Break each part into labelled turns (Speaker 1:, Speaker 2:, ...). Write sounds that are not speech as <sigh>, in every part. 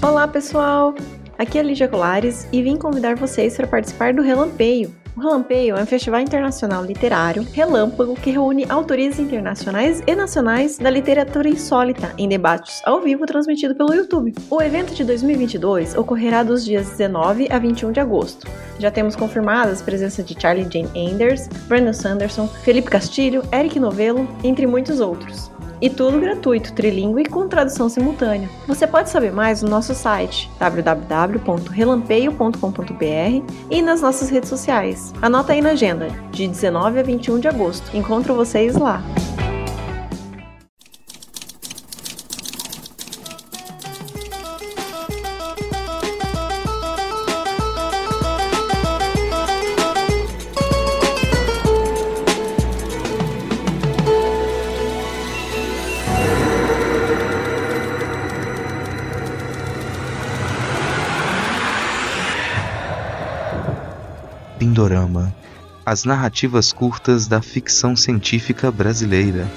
Speaker 1: Olá, pessoal! Aqui é Lígia Colares e vim convidar vocês para participar do Relampeio. O Relampeio é um festival internacional literário relâmpago que reúne autores internacionais e nacionais da literatura insólita em debates ao vivo transmitido pelo YouTube. O evento de 2022 ocorrerá dos dias 19 a 21 de agosto. Já temos confirmadas a presença de Charlie Jane Anders, Brandon Sanderson, Felipe Castilho, Eric Novello, entre muitos outros. E tudo gratuito, trilingue e com tradução simultânea. Você pode saber mais no nosso site www.relampeio.com.br e nas nossas redes sociais. Anota aí na agenda, de 19 a 21 de agosto. Encontro vocês lá.
Speaker 2: As narrativas curtas da ficção científica brasileira.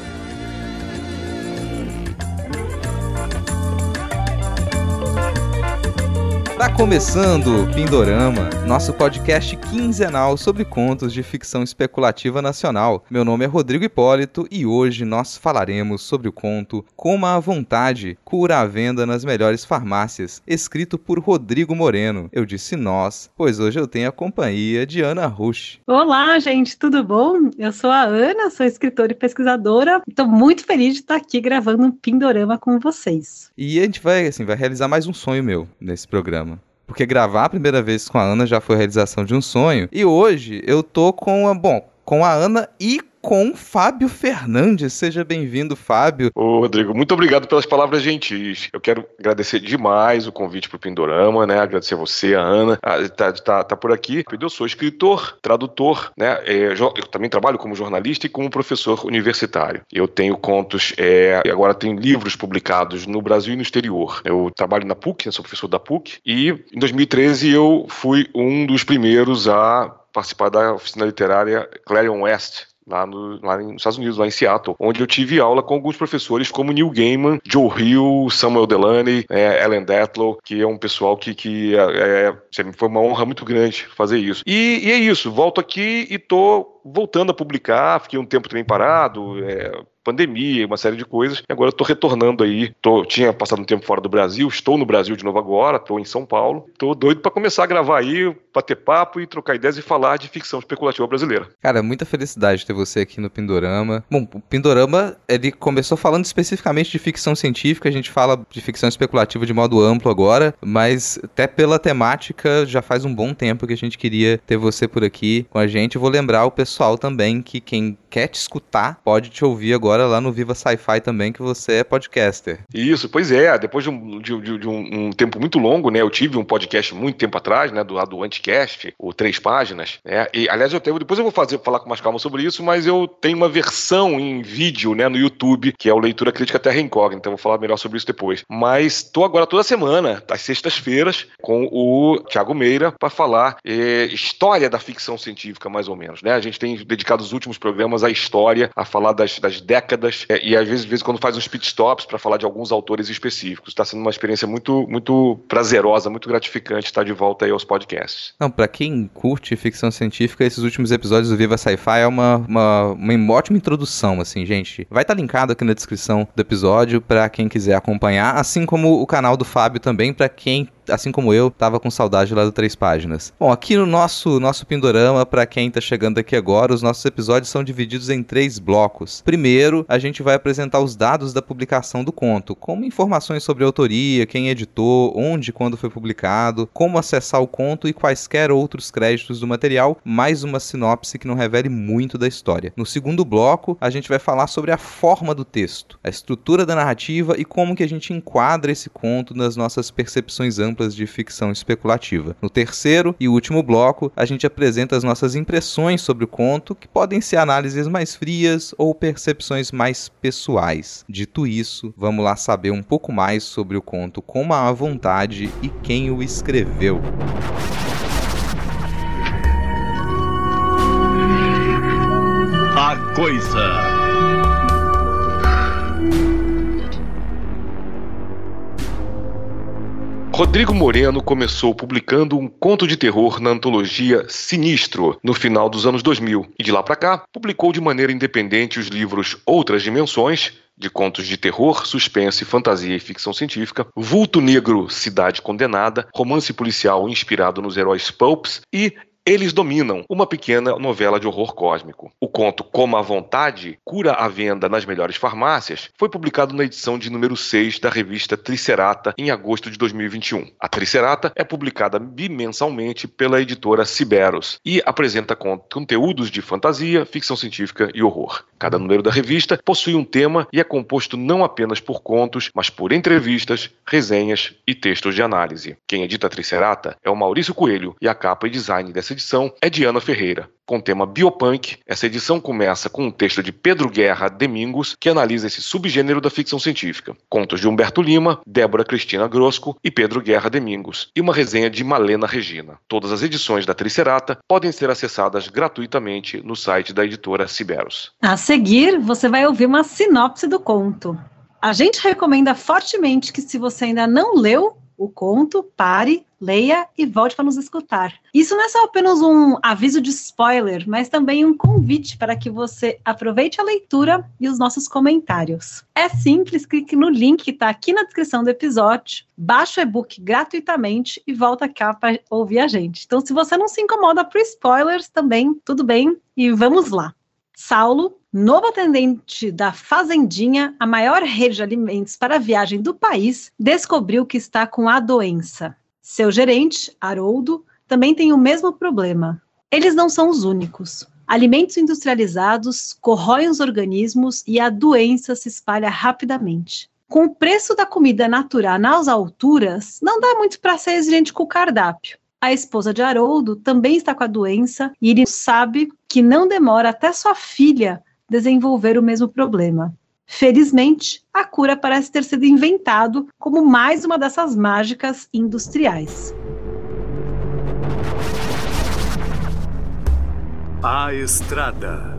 Speaker 2: Começando o Pindorama, nosso podcast quinzenal sobre contos de ficção especulativa nacional. Meu nome é Rodrigo Hipólito e hoje nós falaremos sobre o conto Coma à Vontade, cura à venda nas melhores farmácias, escrito por Rodrigo Moreno. Eu disse nós, pois hoje eu tenho a companhia de Ana Rush.
Speaker 3: Olá, gente, tudo bom? Eu sou a Ana, sou escritora e pesquisadora. Estou muito feliz de estar aqui gravando um Pindorama com vocês.
Speaker 2: E a gente vai, assim, vai realizar mais um sonho meu nesse programa. Porque gravar a primeira vez com a Ana já foi realização de um sonho. E hoje eu tô com a, bom, com a Ana e com Fábio Fernandes. Seja bem-vindo, Fábio.
Speaker 4: Ô, Rodrigo, muito obrigado pelas palavras gentis. Eu quero agradecer demais o convite para o Pindorama, né? Agradecer a você, a Ana, ah, tá, tá, tá por aqui. Eu sou escritor, tradutor, né? É, eu também trabalho como jornalista e como professor universitário. Eu tenho contos, é, agora tenho livros publicados no Brasil e no exterior. Eu trabalho na PUC, eu sou professor da PUC, e em 2013 eu fui um dos primeiros a participar da oficina literária Clarion West, lá, no, lá nos Estados Unidos, lá em Seattle, onde eu tive aula com alguns professores como Neil Gaiman, Joe Hill, Samuel Delany, é, Ellen Datlow, que é um pessoal que, que é, é, foi uma honra muito grande fazer isso. E, e, é isso, volto aqui e tô voltando a publicar, fiquei um tempo também parado, é, pandemia, uma série de coisas. E agora eu tô retornando aí. Tô, tinha passado um tempo fora do Brasil, estou no Brasil de novo agora, estou em São Paulo. Tô doido para começar a gravar aí, bater papo e trocar ideias e falar de ficção especulativa brasileira.
Speaker 2: Cara, muita felicidade ter você aqui no Pindorama. Bom, o Pindorama, ele começou falando especificamente de ficção científica, a gente fala de ficção especulativa de modo amplo agora, mas até pela temática já faz um bom tempo que a gente queria ter você por aqui com a gente. Vou lembrar o pessoal também que quem quer te escutar pode te ouvir agora lá no Viva Sci-Fi também, que você é podcaster.
Speaker 4: Isso, pois é. Depois de um, de, de um, um, tempo muito longo, né? Eu tive um podcast muito tempo atrás, né? Do do Anticast, o Três Páginas, né? E, aliás, eu tenho, depois eu vou fazer, falar com mais calma sobre isso, mas eu tenho uma versão em vídeo, né? No YouTube, que é o Leitura Crítica Terra Incógnita. Eu vou falar melhor sobre isso depois. Mas tô agora toda semana, às sextas-feiras, com o Thiago Meira, para falar é, história da ficção científica, mais ou menos, né? A gente tem dedicado os últimos programas à história, a falar das, das décadas é, e às vezes, vezes quando faz uns pit stops para falar de alguns autores específicos. Está sendo uma experiência muito, muito prazerosa, muito gratificante estar de volta aí aos podcasts.
Speaker 2: Não, para quem curte ficção científica, esses últimos episódios do Viva Sci-Fi é uma, uma, uma ótima introdução, assim, gente. Vai estar tá linkado aqui na descrição do episódio para quem quiser acompanhar, assim como o canal do Fábio também, para quem assim como eu, tava com saudade lá do Três Páginas. Bom, aqui no nosso, nosso Pindorama, para quem tá chegando aqui agora, os nossos episódios são divididos em três blocos. Primeiro, a gente vai apresentar os dados da publicação do conto, como informações sobre a autoria, quem editou, onde e quando foi publicado, como acessar o conto e quaisquer outros créditos do material, mais uma sinopse que não revele muito da história. No segundo bloco, a gente vai falar sobre a forma do texto, a estrutura da narrativa e como que a gente enquadra esse conto nas nossas percepções amplas de ficção especulativa. No terceiro e último bloco, a gente apresenta as nossas impressões sobre o conto, que podem ser análises mais frias ou percepções mais pessoais. Dito isso, vamos lá saber um pouco mais sobre o conto Com a Vontade e quem o escreveu.
Speaker 5: A coisa.
Speaker 4: Rodrigo Moreno começou publicando um conto de terror na antologia Sinistro no final dos anos 2000 e de lá para cá publicou de maneira independente os livros Outras Dimensões, de contos de terror, suspense, fantasia e ficção científica, Vulto Negro, Cidade Condenada, romance policial inspirado nos heróis pulps e eles dominam uma pequena novela de horror cósmico. O conto Coma à Vontade, cura à venda nas melhores farmácias, foi publicado na edição de número 6 da revista Tricerata em agosto de 2021. A Tricerata é publicada bimensalmente pela editora Ciberos e apresenta conteúdos de fantasia, ficção científica e horror. Cada número da revista possui um tema e é composto não apenas por contos, mas por entrevistas, resenhas e textos de análise. Quem edita a Tricerata é o Maurício Coelho e a capa e design dessa edição é de Ana Ferreira. Com o tema biopunk, essa edição começa com um texto de Pedro Guerra Domingos, que analisa esse subgênero da ficção científica. Contos de Humberto Lima, Débora Cristina Grosco e Pedro Guerra Domingos. E uma resenha de Malena Regina. Todas as edições da Tricerata podem ser acessadas gratuitamente no site da editora Ciberos.
Speaker 3: A seguir, você vai ouvir uma sinopse do conto. A gente recomenda fortemente que, se você ainda não leu o conto, pare, leia e volte para nos escutar. Isso não é só apenas um aviso de spoiler, mas também um convite para que você aproveite a leitura e os nossos comentários. É simples, clique no link que está aqui na descrição do episódio, baixa o e-book gratuitamente e volta cá para ouvir a gente. Então, se você não se incomoda por spoilers, também tudo bem e vamos lá. Saulo, novo atendente da Fazendinha, a maior rede de alimentos para viagem do país, descobriu que está com a doença. Seu gerente, Haroldo, também tem o mesmo problema. Eles não são os únicos. Alimentos industrializados corroem os organismos e a doença se espalha rapidamente. Com o preço da comida natural nas alturas, não dá muito para ser exigente com o cardápio. A esposa de Haroldo também está com a doença e ele sabe que não demora até sua filha desenvolver o mesmo problema. Felizmente, a cura parece ter sido inventado como mais uma dessas mágicas industriais.
Speaker 5: A Estrada.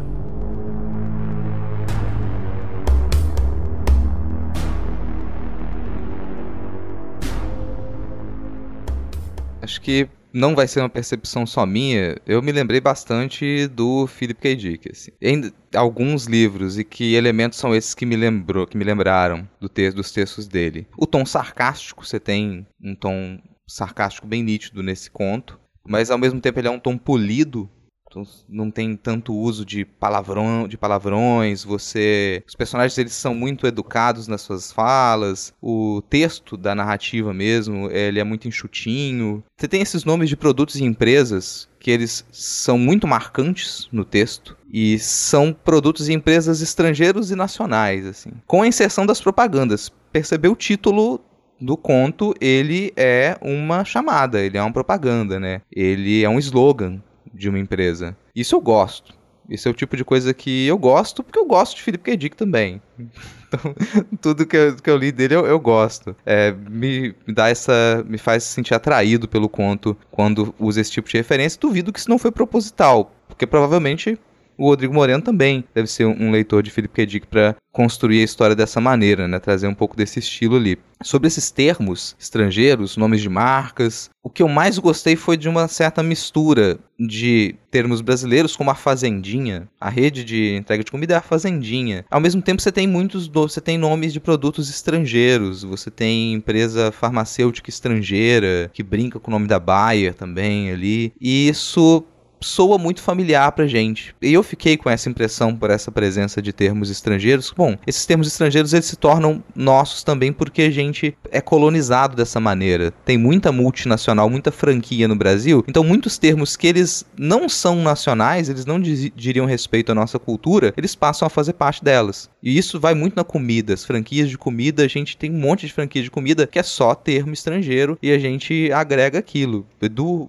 Speaker 2: Que não vai ser uma percepção só minha, eu me lembrei bastante do Philip K. Dick, assim. Em alguns livros e que elementos são esses que me lembrou, que me lembraram do dos textos dele. O tom sarcástico, você tem um tom sarcástico bem nítido nesse conto, mas ao mesmo tempo ele é um tom polido então, não tem tanto uso de palavrão, de palavrões, você, os personagens eles são muito educados nas suas falas, o texto da narrativa mesmo, ele é muito enxutinho. Você tem esses nomes de produtos e empresas que eles são muito marcantes no texto e são produtos e empresas estrangeiros e nacionais, assim. Com a inserção das propagandas, percebeu o título do conto, ele é uma chamada, ele é uma propaganda, né? Ele é um slogan de uma empresa. Isso eu gosto. Isso é o tipo de coisa que eu gosto, porque eu gosto de Philip K. Dick também. <laughs> Então, tudo que eu, que eu li dele eu, eu gosto. É, me, me dá essa. me faz sentir atraído pelo conto quando usa esse tipo de referência. Duvido que isso não foi proposital. Porque provavelmente o Rodrigo Moreno também deve ser um leitor de Philip K. Dick para construir a história dessa maneira, né? Trazer um pouco desse estilo ali. Sobre esses termos estrangeiros, nomes de marcas, o que eu mais gostei foi de uma certa mistura de termos brasileiros, como a fazendinha, a rede de entrega de comida é a fazendinha. Ao mesmo tempo, você tem muitos, você tem nomes de produtos estrangeiros, você tem empresa farmacêutica estrangeira que brinca com o nome da Bayer também ali. E isso soa muito familiar pra gente. E eu fiquei com essa impressão por essa presença de termos estrangeiros. Bom, esses termos estrangeiros eles se tornam nossos também porque a gente é colonizado dessa maneira. Tem muita multinacional, muita franquia no Brasil. Então muitos termos que eles não são nacionais, eles não diriam respeito à nossa cultura, eles passam a fazer parte delas. E isso vai muito na comida. As franquias de comida, a gente tem um monte de franquias de comida que é só termo estrangeiro e a gente agrega aquilo. Do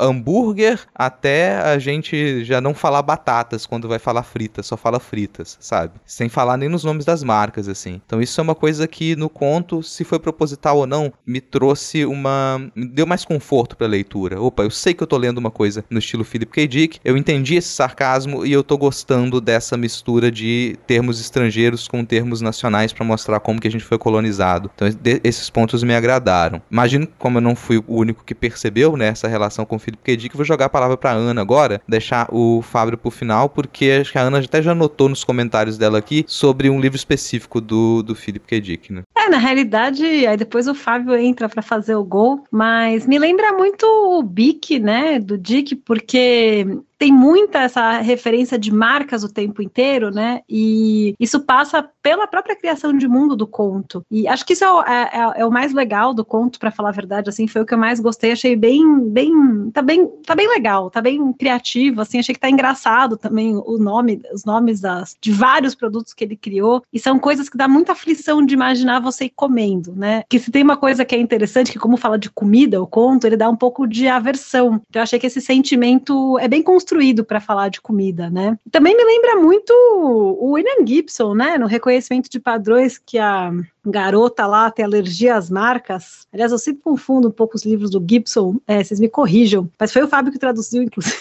Speaker 2: hambúrguer até a gente já não falar batatas quando vai falar fritas, só fala fritas, sabe? Sem falar nem nos nomes das marcas, assim. Então isso é uma coisa que no conto, se foi proposital ou não, me trouxe uma. me deu mais conforto pra leitura. Opa, eu sei que eu tô lendo uma coisa no estilo Philip K. Dick, eu entendi esse sarcasmo e eu tô gostando dessa mistura de termos estrangeiros com termos nacionais para mostrar como que a gente foi colonizado. Então esses pontos me agradaram. Imagino como eu não fui o único que percebeu né, essa relação com o Philip K. Dick, vou jogar a palavra pra Ana agora, deixar o Fábio pro final, porque acho que a Ana até já notou nos comentários dela aqui sobre um livro específico do, do Philip K. Dick, né?
Speaker 3: É, na realidade, aí depois o Fábio entra para fazer o gol, mas me lembra muito o Bic, né, do Dick, porque tem muita essa referência de marcas o tempo inteiro, né? E isso passa pela própria criação de mundo do conto. E acho que isso é o, é, é, é o mais legal do conto, para falar a verdade, assim, foi o que eu mais gostei. Achei bem, bem, tá bem, tá bem legal, tá bem criativo, assim. Achei que tá engraçado também o nome, os nomes das, de vários produtos que ele criou. E são coisas que dá muita aflição de imaginar você comendo, né? Que se tem uma coisa que é interessante, que como fala de comida, o conto, ele dá um pouco de aversão. Então eu achei que esse sentimento é bem construído construído para falar de comida, né? Também me lembra muito o William Gibson, né? No reconhecimento de padrões que a garota lá tem alergia às marcas. Aliás, eu sempre confundo um pouco os livros do Gibson, é, vocês me corrijam, mas foi o Fábio que traduziu, inclusive.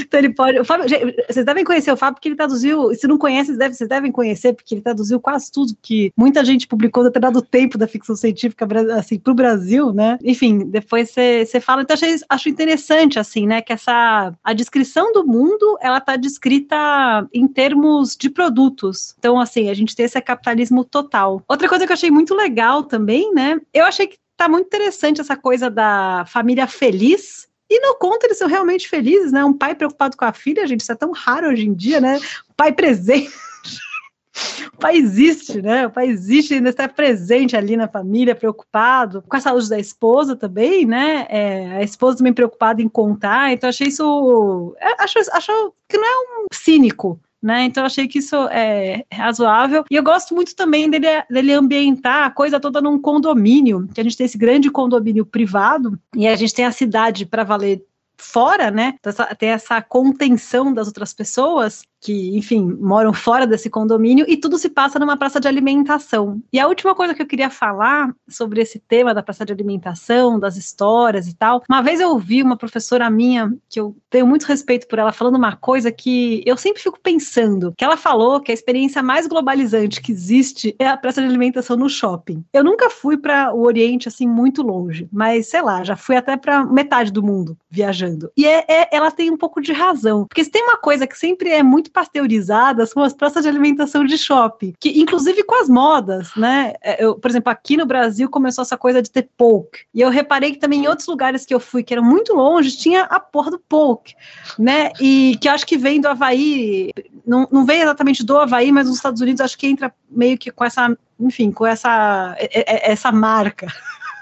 Speaker 3: Então ele pode. O Fábio, vocês devem conhecer o Fábio, porque ele traduziu. Se não conhecem, devem, vocês devem conhecer, porque ele traduziu quase tudo que muita gente publicou no dado tempo da ficção científica assim, para o Brasil, né? Enfim, depois você fala. Então, achei, acho interessante, assim, né? Que essa. A descrição do mundo, ela está descrita em termos de produtos. Então, assim, a gente tem esse capitalismo total. Outra coisa que eu achei muito legal também, né? Eu achei que tá muito interessante essa coisa da família feliz, e no conto eles são realmente felizes, né? Um pai preocupado com a filha, gente, isso é tão raro hoje em dia, né? pai presente. <laughs> o pai existe, né? O pai existe, ainda está presente ali na família, preocupado com a saúde da esposa também, né? É, a esposa também preocupada em contar. Então, achei isso. Acho, acho que não é um cínico, né? Então achei que isso é razoável. E eu gosto muito também dele, dele ambientar a coisa toda num condomínio, que a gente tem esse grande condomínio privado e a gente tem a cidade para valer fora, né? Tem essa contenção das outras pessoas que, enfim, moram fora desse condomínio e tudo se passa numa praça de alimentação. E a última coisa que eu queria falar sobre esse tema da praça de alimentação, das histórias e tal, uma vez eu ouvi uma professora minha, que eu tenho muito respeito por ela, falando uma coisa que eu sempre fico pensando, que ela falou que a experiência mais globalizante que existe é a praça de alimentação no shopping. Eu nunca fui para o Oriente assim muito longe, mas sei lá, já fui até para metade do mundo viajando. E é, é, ela tem um pouco de razão, porque se tem uma coisa que sempre é muito muito pasteurizadas são as praças de alimentação de shopping, que inclusive com as modas, né? É, eu, por exemplo, aqui no Brasil começou essa coisa de ter poke, e eu reparei que também em outros lugares que eu fui, que eram muito longe, tinha a porra do poke, né? E que acho que vem do Havaí, não, não vem exatamente do Havaí, mas nos Estados Unidos acho que entra meio que com essa, enfim, com essa, essa marca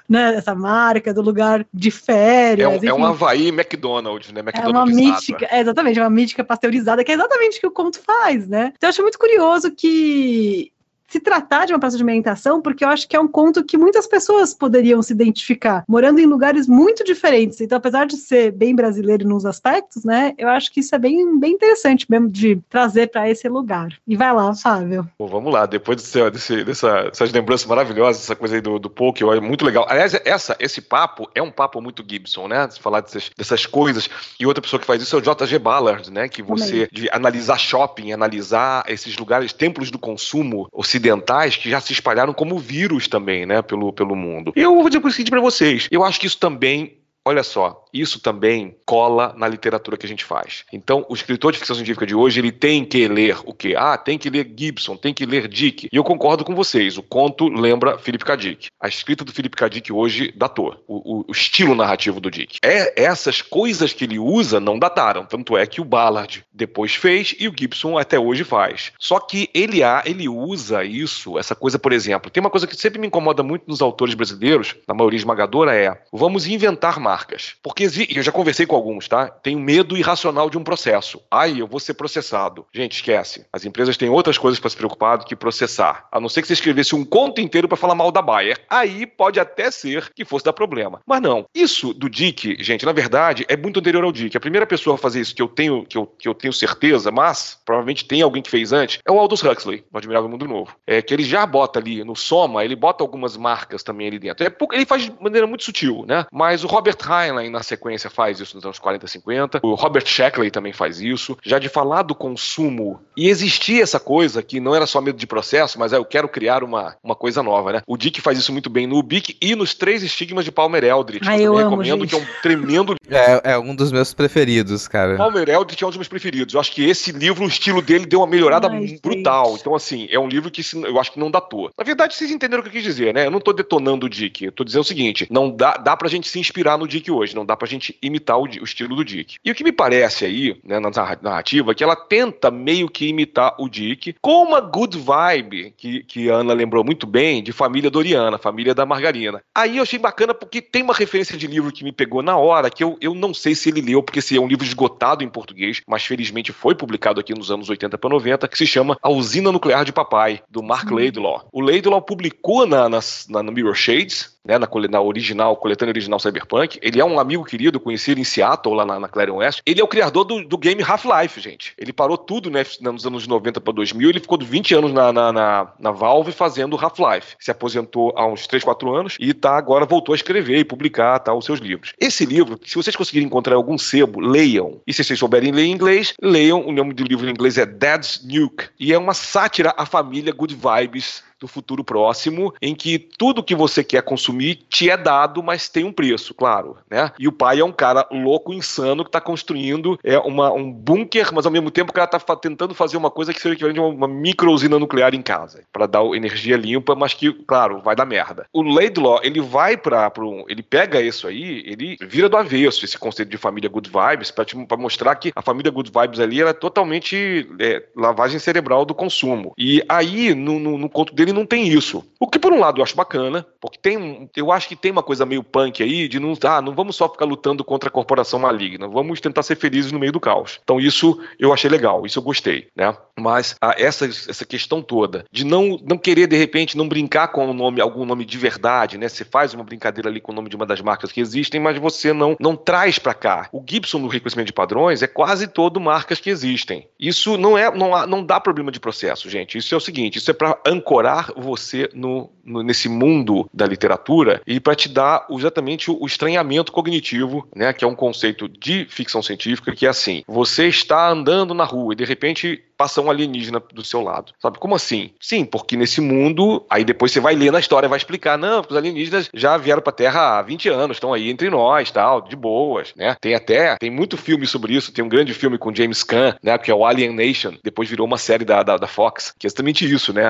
Speaker 3: né, essa marca, do lugar de férias.
Speaker 4: É um, é um Havaí McDonald's, né?
Speaker 3: McDonald's é uma mítica, é, exatamente, é uma mítica pasteurizada, que é exatamente o que o conto faz, né? Então eu acho muito curioso que se tratar de uma praça de alimentação, porque eu acho que é um conto que muitas pessoas poderiam se identificar, morando em lugares muito diferentes. Então, apesar de ser bem brasileiro nos aspectos, né, eu acho que isso é bem, bem interessante mesmo de trazer para esse lugar. E vai lá, Fábio.
Speaker 4: Bom, vamos lá, depois desse, desse, dessa, dessas lembranças maravilhosas, essa coisa aí do, do Poke, é muito legal. Aliás, essa, esse papo é um papo muito Gibson, né? Se falar dessas, dessas coisas. E outra pessoa que faz isso é o J.G. Ballard, né? Que você, Também. de analisar shopping, analisar esses lugares, templos do consumo ocidental ocidentais que já se espalharam como vírus também, né, pelo, pelo mundo. Eu vou dizer o seguinte para vocês, eu acho que isso também olha só, isso também cola na literatura que a gente faz. Então, o escritor de ficção científica de hoje, ele tem que ler o quê? Ah, tem que ler Gibson, tem que ler Dick. E eu concordo com vocês, o conto lembra Philip K. Dick. A escrita do Philip K. Dick hoje datou, o, o, estilo narrativo do Dick. É, essas coisas que ele usa não dataram, tanto é que o Ballard depois fez e o Gibson até hoje faz. Só que ele, ele usa isso, essa coisa, por exemplo, tem uma coisa que sempre me incomoda muito nos autores brasileiros, na maioria esmagadora, é vamos inventar marcas marcas. Porque eu já conversei com alguns, tá? Tem o medo irracional de um processo. Ai, eu vou ser processado. Gente, esquece. As empresas têm outras coisas para se preocupar do que processar. A não ser que você escrevesse um conto inteiro para falar mal da Bayer. Aí pode até ser que fosse dar problema. Mas não. Isso do Dick, gente, na verdade, é muito anterior ao Dick. A primeira pessoa a fazer isso que eu tenho, que eu, que eu tenho certeza, mas provavelmente tem alguém que fez antes, é o Aldous Huxley, no Admirável Mundo Novo. É que ele já bota ali no Soma, ele bota algumas marcas também ali dentro. É, ele faz de maneira muito sutil, né? Mas o Robert Heinlein, na sequência, faz isso nos anos 40 e 50. O Robert Sheckley também faz isso. Já de falar do consumo e existia essa coisa que não era só medo de processo, mas é eu quero criar uma, uma coisa nova, né? O Dick faz isso muito bem no Bic e nos Três Estigmas de Palmer Eldritch.
Speaker 3: Ah, eu, eu
Speaker 4: amo, recomendo,
Speaker 3: gente.
Speaker 4: que é um tremendo <laughs>
Speaker 2: é, é um dos meus preferidos, cara.
Speaker 4: Palmer Eldritch é um dos meus preferidos. Eu acho que esse livro, o estilo dele deu uma melhorada Ai, brutal. Gente. Então, assim, é um livro que eu acho que não datou. Na verdade, vocês entenderam o que eu quis dizer, né? Eu não tô detonando o Dick. Eu tô dizendo o seguinte: não dá, dá pra gente se inspirar no Dick hoje, não dá pra gente imitar o, o estilo do Dick. E o que me parece aí, né, na narrativa, é que ela tenta meio que imitar o Dick com uma good vibe, que, que a Ana lembrou muito bem, de família Doriana, família da Margarina. Aí eu achei bacana porque tem uma referência de livro que me pegou na hora, que eu, eu não sei se ele leu, porque esse é um livro esgotado em português, mas felizmente foi publicado aqui nos anos 80 para 90, que se chama A Usina Nuclear de Papai, do Mark Laidlaw. O Laidlaw publicou na, na, na, no Mirror Shades, né, na, na original, coletânea original Cyberpunk. Ele é um amigo querido, conheci ele em Seattle, lá na, na Clarion West. Ele é o criador do, do game Half-Life, gente. Ele parou tudo né, nos anos 90 para 2000, ele ficou 20 anos na, na, na, na Valve fazendo Half-Life. Se aposentou há uns 3, 4 anos e tá agora voltou a escrever e publicar tá, os seus livros. Esse livro, se vocês conseguirem encontrar algum sebo, leiam. E se vocês souberem ler inglês, leiam. O nome do livro em inglês é Dad's Nuke. E é uma sátira à família Good Vibes do futuro próximo, em que tudo que você quer consumir te é dado, mas tem um preço, claro, né? E o pai é um cara louco, insano, que está construindo é uma, um bunker, mas ao mesmo tempo o cara está tentando fazer uma coisa que seria equivalente a uma micro usina nuclear em casa, para dar energia limpa, mas que, claro, vai dar merda. O Laidlaw, ele vai para um, ele pega isso aí, ele vira do avesso esse conceito de família good vibes para mostrar que a família good vibes ali era totalmente é, lavagem cerebral do consumo. E aí no, no, no conto dele ele não tem isso. O que, por um lado, eu acho bacana, porque tem eu acho que tem uma coisa meio punk aí de não, ah, não vamos só ficar lutando contra a corporação maligna, vamos tentar ser felizes no meio do caos. Então, isso eu achei legal, isso eu gostei, né? Mas a, essa, essa questão toda de não, não querer, de repente, não brincar com o nome, algum nome de verdade, né? Você faz uma brincadeira ali com o nome de uma das marcas que existem, mas você não, não traz para cá. O Gibson no reconhecimento de padrões é quase todo marcas que existem. Isso não é, não, não dá problema de processo, gente. Isso é o seguinte, isso é para ancorar você no, no, nesse mundo da literatura e para te dar exatamente o, o estranhamento cognitivo, né, que é um conceito de ficção científica que é assim: você está andando na rua e de repente passa um alienígena do seu lado. Sabe? Como assim? Sim, porque nesse mundo, aí depois você vai ler na história, vai explicar, não, os alienígenas já vieram pra Terra há 20 anos, estão aí entre nós, tal, de boas, né? Tem até, tem muito filme sobre isso, tem um grande filme com James Caan, né, que é o Alien Nation, depois virou uma série da, da, da Fox, que é exatamente isso, né?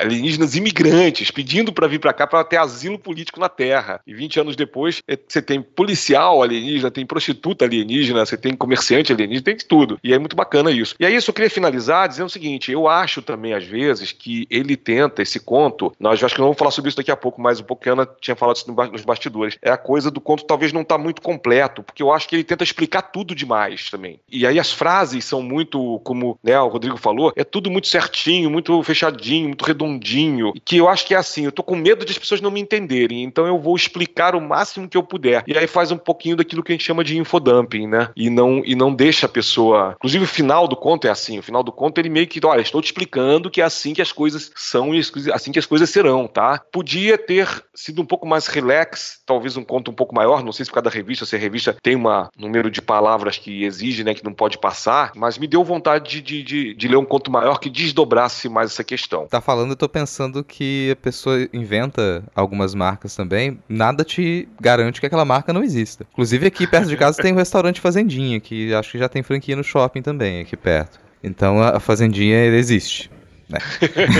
Speaker 4: Alienígenas imigrantes pedindo para vir para cá para ter asilo político na Terra. E 20 anos depois, é, você tem policial alienígena, tem prostituta alienígena, você tem comerciante alienígena, tem de tudo. E é muito bacana isso. E aí, isso eu queria finalizar dizendo o seguinte: eu acho também, às vezes, que ele tenta esse conto. Nós acho que não vamos falar sobre isso daqui a pouco, mas um pouco que a Ana tinha falado isso nos bastidores. É a coisa do conto talvez não tá muito completo, porque eu acho que ele tenta explicar tudo demais também. E aí as frases são muito, como né, o Rodrigo falou, é tudo muito certinho, muito fechadinho, muito redondinho. Que eu acho que é assim, eu tô com medo de as pessoas não me entenderem, então eu vou explicar o máximo que eu puder. E aí faz um pouquinho daquilo que a gente chama de infodumping, né? E não, e não deixa a pessoa. Inclusive, o final do conto é assim: o final final do conto, ele meio que, olha, estou te explicando que é assim que as coisas são e assim que as coisas serão, tá? Podia ter sido um pouco mais relax, talvez um conto um pouco maior, não sei se por causa da revista, se a revista tem um número de palavras que exige, né, que não pode passar, mas me deu vontade de, de, de ler um conto maior que desdobrasse mais essa questão.
Speaker 2: Tá falando, eu tô pensando que a pessoa inventa algumas marcas também, nada te garante que aquela marca não exista. Inclusive aqui perto de casa tem um restaurante Fazendinha, que acho que já tem franquia no shopping também, aqui perto. Então a fazendinha existe. Né?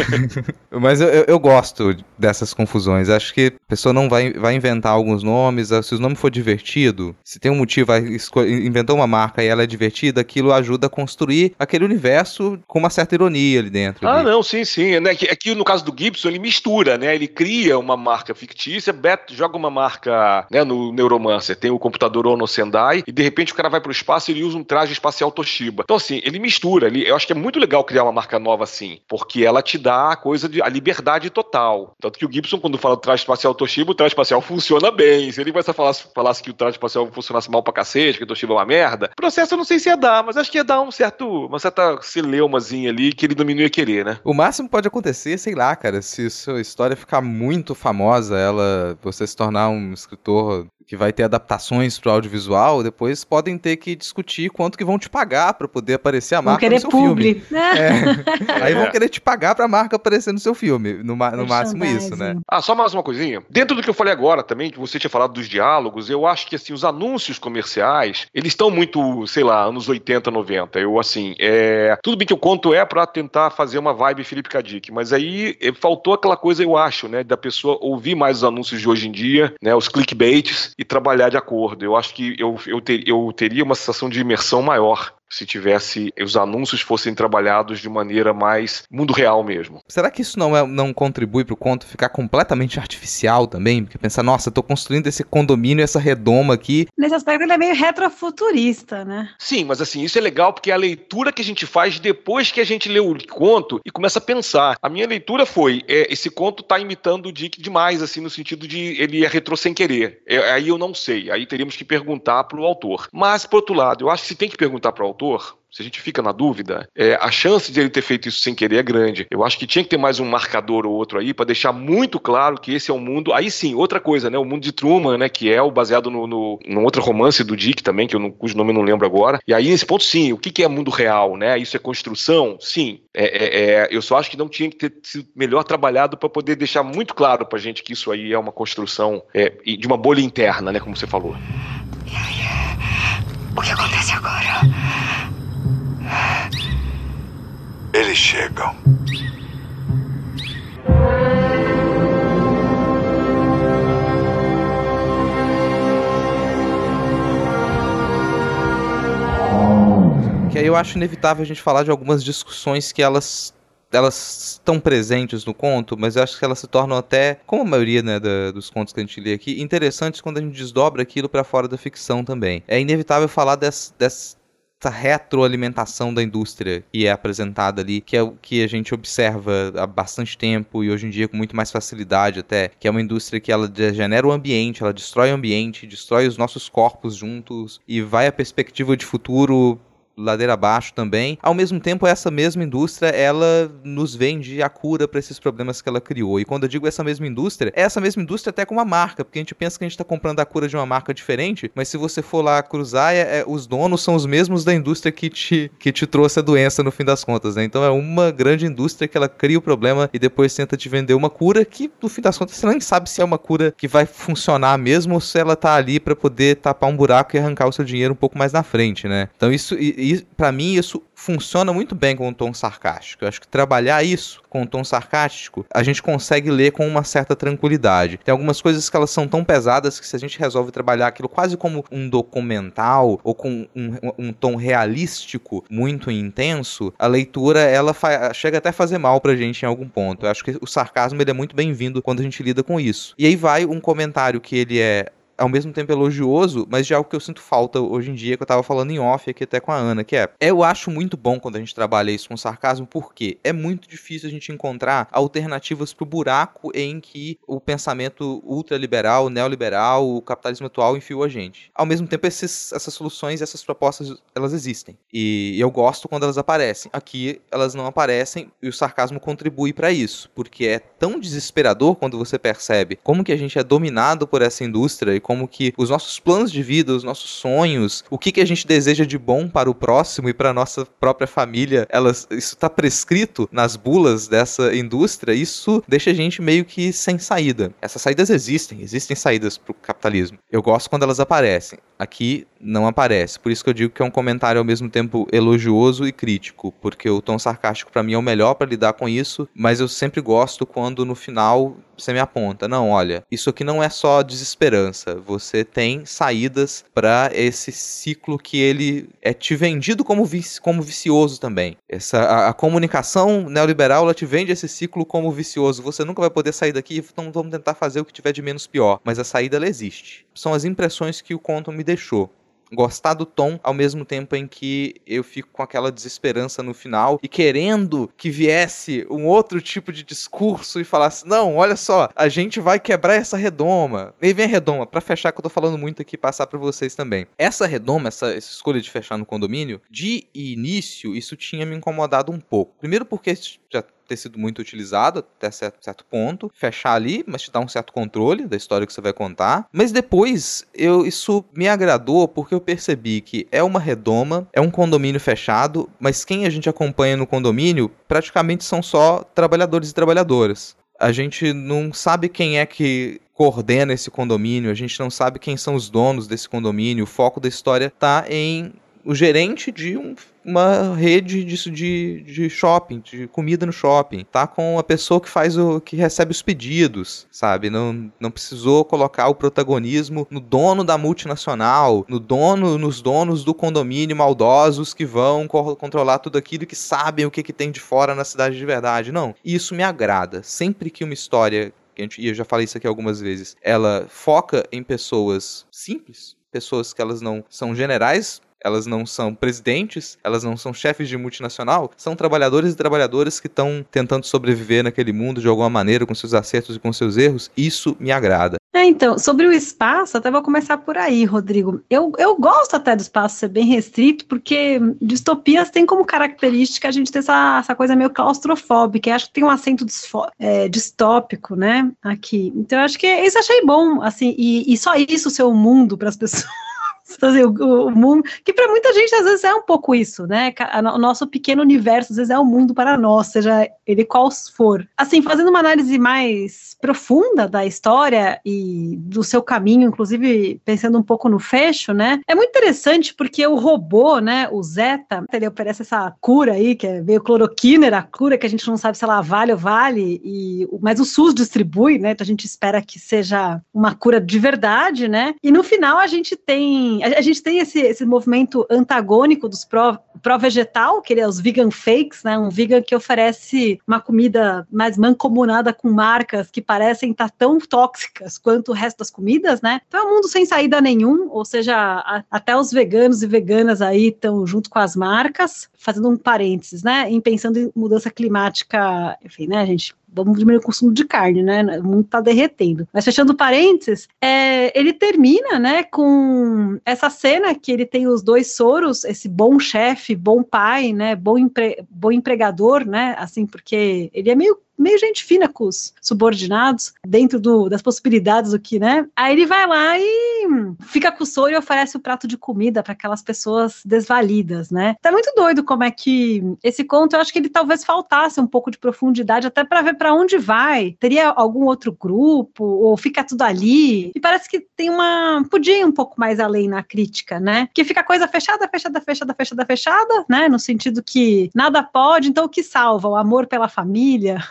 Speaker 2: <laughs> Mas eu, eu, eu, gosto dessas confusões. Acho que a pessoa não vai, vai inventar alguns nomes. Se o nome for divertido, se tem um motivo, vai inventar uma marca e ela é divertida, aquilo ajuda a construir aquele universo com uma certa ironia ali dentro.
Speaker 4: Ah,
Speaker 2: ali.
Speaker 4: não, sim, sim. É que, aqui no caso do Gibson, ele mistura, né? Ele cria uma marca fictícia, Beto joga uma marca né, no Neuromancer, tem o computador Ono Sendai, e de repente o cara vai pro espaço e ele usa um traje espacial Toshiba. Então, assim, ele mistura. Ele, eu acho que é muito legal criar uma marca nova assim, porque ela te dá a coisa de a liberdade total. Tanto que o Gibson, quando fala do traje espacial Toshiba, o traje espacial funciona bem. Se ele vai falar, falasse que o traje espacial funcionasse mal pra cacete, que o Toshiba é uma merda, o processo eu não sei se ia dar, mas acho que ia dar um certo, uma certa celeumazinha ali que ele não ia querer, né?
Speaker 2: O máximo pode acontecer, sei lá, cara, se sua história ficar muito famosa, ela você se tornar um escritor que vai ter adaptações pro audiovisual, depois podem ter que discutir quanto que vão te pagar para poder aparecer a marca
Speaker 3: vão querer
Speaker 2: no seu
Speaker 3: publi.
Speaker 2: filme. <laughs> É. Aí vão querer te pagar pra marca aparecer no seu filme, no, no máximo isso, né?
Speaker 4: Ah, só mais uma coisinha. Dentro do que eu falei agora também, que você tinha falado dos diálogos, eu acho que assim, os anúncios comerciais, eles estão muito, sei lá, anos 80, 90. Eu assim, é... tudo bem que o conto é para tentar fazer uma vibe Felipe Cadic, mas aí é, faltou aquela coisa, eu acho, né, da pessoa ouvir mais os anúncios de hoje em dia, né, os clickbaits e trabalhar de acordo. Eu acho que eu, eu, ter, eu teria uma sensação de imersão maior se tivesse os anúncios fossem trabalhados de maneira mais mundo real mesmo.
Speaker 2: Será que isso não, é, não contribui para o conto ficar completamente artificial também? Porque pensar, nossa, eu tô construindo esse condomínio, essa redoma aqui.
Speaker 3: Nesse aspecto ele é meio retrofuturista, né?
Speaker 4: Sim, mas assim, isso é legal porque é a leitura que a gente faz depois que a gente lê o conto e começa a pensar. A minha leitura foi, é, esse conto tá imitando o Dick demais, assim, no sentido de ele é retrô sem querer. É, aí eu não sei, aí teríamos que perguntar pro autor. Mas, por outro lado, eu acho que se tem que perguntar pro autor, se a gente fica na dúvida, é, a chance de ele ter feito isso sem querer é grande. Eu acho que tinha que ter mais um marcador ou outro aí para deixar muito claro que esse é o um mundo. Aí sim, outra coisa, né? O mundo de Truman, né? Que é o baseado no, no, num outro romance do Dick também, que eu não, cujo nome eu não lembro agora. E aí, nesse ponto, sim, o que, que é mundo real, né? Isso é construção? Sim. É, é, é eu só acho que não tinha que ter sido melhor trabalhado para poder deixar muito claro pra gente que isso aí é uma construção é, de uma bolha interna, né? Como você falou.
Speaker 6: O que acontece agora? Eles chegam.
Speaker 2: Que aí eu acho inevitável a gente falar de algumas discussões que elas elas estão presentes no conto, mas eu acho que elas se tornam até, como a maioria né, da, dos contos que a gente lê aqui, interessantes quando a gente desdobra aquilo para fora da ficção também. É inevitável falar dessa, dessa retroalimentação da indústria que é apresentada ali, que é o que a gente observa há bastante tempo e hoje em dia com muito mais facilidade até, que é uma indústria que ela degenera o ambiente, ela destrói o ambiente, destrói os nossos corpos juntos e vai a perspectiva de futuro ladeira abaixo também. Ao mesmo tempo, essa mesma indústria, ela nos vende a cura para esses problemas que ela criou. E quando eu digo essa mesma indústria, é essa mesma indústria até com uma marca, porque a gente pensa que a gente está comprando a cura de uma marca diferente, mas se você for lá cruzar, é, é, os donos são os mesmos da indústria que te, que te trouxe a doença no fim das contas, né? Então é uma grande indústria que ela cria o problema e depois tenta te vender uma cura que, no fim das contas, você nem sabe se é uma cura que vai funcionar mesmo ou se ela tá ali para poder tapar um buraco e arrancar o seu dinheiro um pouco mais na frente, né? Então isso, e, para mim, isso funciona muito bem com um tom sarcástico. Eu acho que trabalhar isso com um tom sarcástico, a gente consegue ler com uma certa tranquilidade. Tem algumas coisas que elas são tão pesadas que se a gente resolve trabalhar aquilo quase como um documental ou com um, um tom realístico muito intenso, a leitura ela chega até a fazer mal pra gente em algum ponto. Eu acho que o sarcasmo ele é muito bem-vindo quando a gente lida com isso. E aí vai um comentário que ele é ao mesmo tempo elogioso, mas de algo que eu sinto falta hoje em dia, que eu tava falando em off aqui até com a Ana, que é, eu acho muito bom quando a gente trabalha isso com sarcasmo, porque é muito difícil a gente encontrar alternativas pro buraco em que o pensamento ultraliberal, neoliberal, o capitalismo atual enfiou a gente. Ao mesmo tempo, esses, essas soluções, essas propostas, elas existem. E eu gosto quando elas aparecem. Aqui, elas não aparecem e o sarcasmo contribui para isso, porque é tão desesperador quando você percebe como que a gente é dominado por essa indústria como que os nossos planos de vida, os nossos sonhos, o que, que a gente deseja de bom para o próximo e para nossa própria família, elas, isso está prescrito nas bulas dessa indústria, isso deixa a gente meio que sem saída. Essas saídas existem, existem saídas para o capitalismo. Eu gosto quando elas aparecem. Aqui não aparece. Por isso que eu digo que é um comentário ao mesmo tempo elogioso e crítico, porque o tom sarcástico para mim é o melhor para lidar com isso, mas eu sempre gosto quando no final você me aponta, não, olha, isso aqui não é só desesperança, você tem saídas para esse ciclo que ele é te vendido como, vici como vicioso também. Essa a, a, comunicação neoliberal ela te vende esse ciclo como vicioso. Você nunca vai poder sair daqui, então vamos tentar fazer o que tiver de menos pior, mas a saída ela existe. São as impressões que o conto me deixou gostar do tom ao mesmo tempo em que eu fico com aquela desesperança no final e querendo que viesse um outro tipo de discurso e falasse: não, olha só, a gente vai quebrar essa redoma. E vem a redoma, para fechar, que eu tô falando muito aqui, passar para vocês também. Essa redoma, essa, essa escolha de fechar no condomínio, de início, isso tinha me incomodado um pouco. Primeiro porque já ter sido muito utilizado até certo, certo ponto, fechar ali, mas te dá um certo controle da história que você vai contar. Mas depois eu isso me agradou porque eu percebi que é uma redoma, é um condomínio fechado, mas quem a gente acompanha no condomínio praticamente são só trabalhadores e trabalhadoras. A gente não sabe quem é que coordena esse condomínio, a gente não sabe quem são os donos desse condomínio. O foco da história está em o gerente de um, uma rede disso de, de shopping, de comida no shopping. Tá com a pessoa que faz o que recebe os pedidos, sabe? Não, não precisou colocar o protagonismo no dono da multinacional, no dono, nos donos do condomínio maldosos que vão co controlar tudo aquilo que sabem o que, que tem de fora na cidade de verdade. Não. Isso me agrada. Sempre que uma história e eu já falei isso aqui algumas vezes, ela foca em pessoas simples, pessoas que elas não são generais elas não são presidentes, elas não são chefes de multinacional, são trabalhadores e trabalhadoras que estão tentando sobreviver naquele mundo de alguma maneira, com seus acertos e com seus erros. Isso me agrada.
Speaker 3: É, então, sobre o espaço, até vou começar por aí, Rodrigo. Eu, eu gosto até do espaço ser bem restrito, porque distopias tem como característica a gente ter essa, essa coisa meio claustrofóbica, e acho que tem um acento é, distópico, né, aqui. Então, eu acho que isso achei bom, assim, e, e só isso ser o mundo para as pessoas assim, o, o, mundo, que para muita gente às vezes é um pouco isso, né? O nosso pequeno universo às vezes é o mundo para nós, seja ele qual for. Assim, fazendo uma análise mais profunda da história e do seu caminho, inclusive pensando um pouco no fecho, né? É muito interessante porque o robô, né, o Zeta, ele oferece essa cura aí, que é meio cloroquina, a cura que a gente não sabe se ela vale ou vale, e, mas o SUS distribui, né? Então a gente espera que seja uma cura de verdade, né? E no final a gente tem a, a, gente tem esse, esse movimento antagônico dos pró-vegetal, que é os vegan fakes, né? Um vegan que oferece uma comida mais mancomunada com marcas que parecem estar tão tóxicas quanto o resto das comidas, né? Então é um mundo sem saída nenhum, ou seja, a, até os veganos e veganas aí estão junto com as marcas, fazendo um parênteses, né? Em pensando em mudança climática, enfim, né, gente? Vamos diminuir o consumo de carne, né? O mundo está derretendo. Mas fechando parênteses, é, ele termina, né, com essa cena que ele tem os dois soros, esse bom chefe, bom pai, né, bom, empre, bom empregador, né, assim, porque ele é meio meio gente fina com os subordinados, dentro do, das possibilidades do que, né? Aí ele vai lá e fica com o soro e oferece o prato de comida para aquelas pessoas desvalidas, né? Tá muito doido como é que esse conto, eu acho que ele talvez faltasse um pouco de profundidade até para ver para onde vai. Teria algum outro grupo ou fica tudo ali? E parece que tem uma podia ir um pouco mais além na crítica, né? Que fica coisa fechada, fechada, fechada, fechada, fechada, né? No sentido que nada pode, então o que salva? O amor pela família?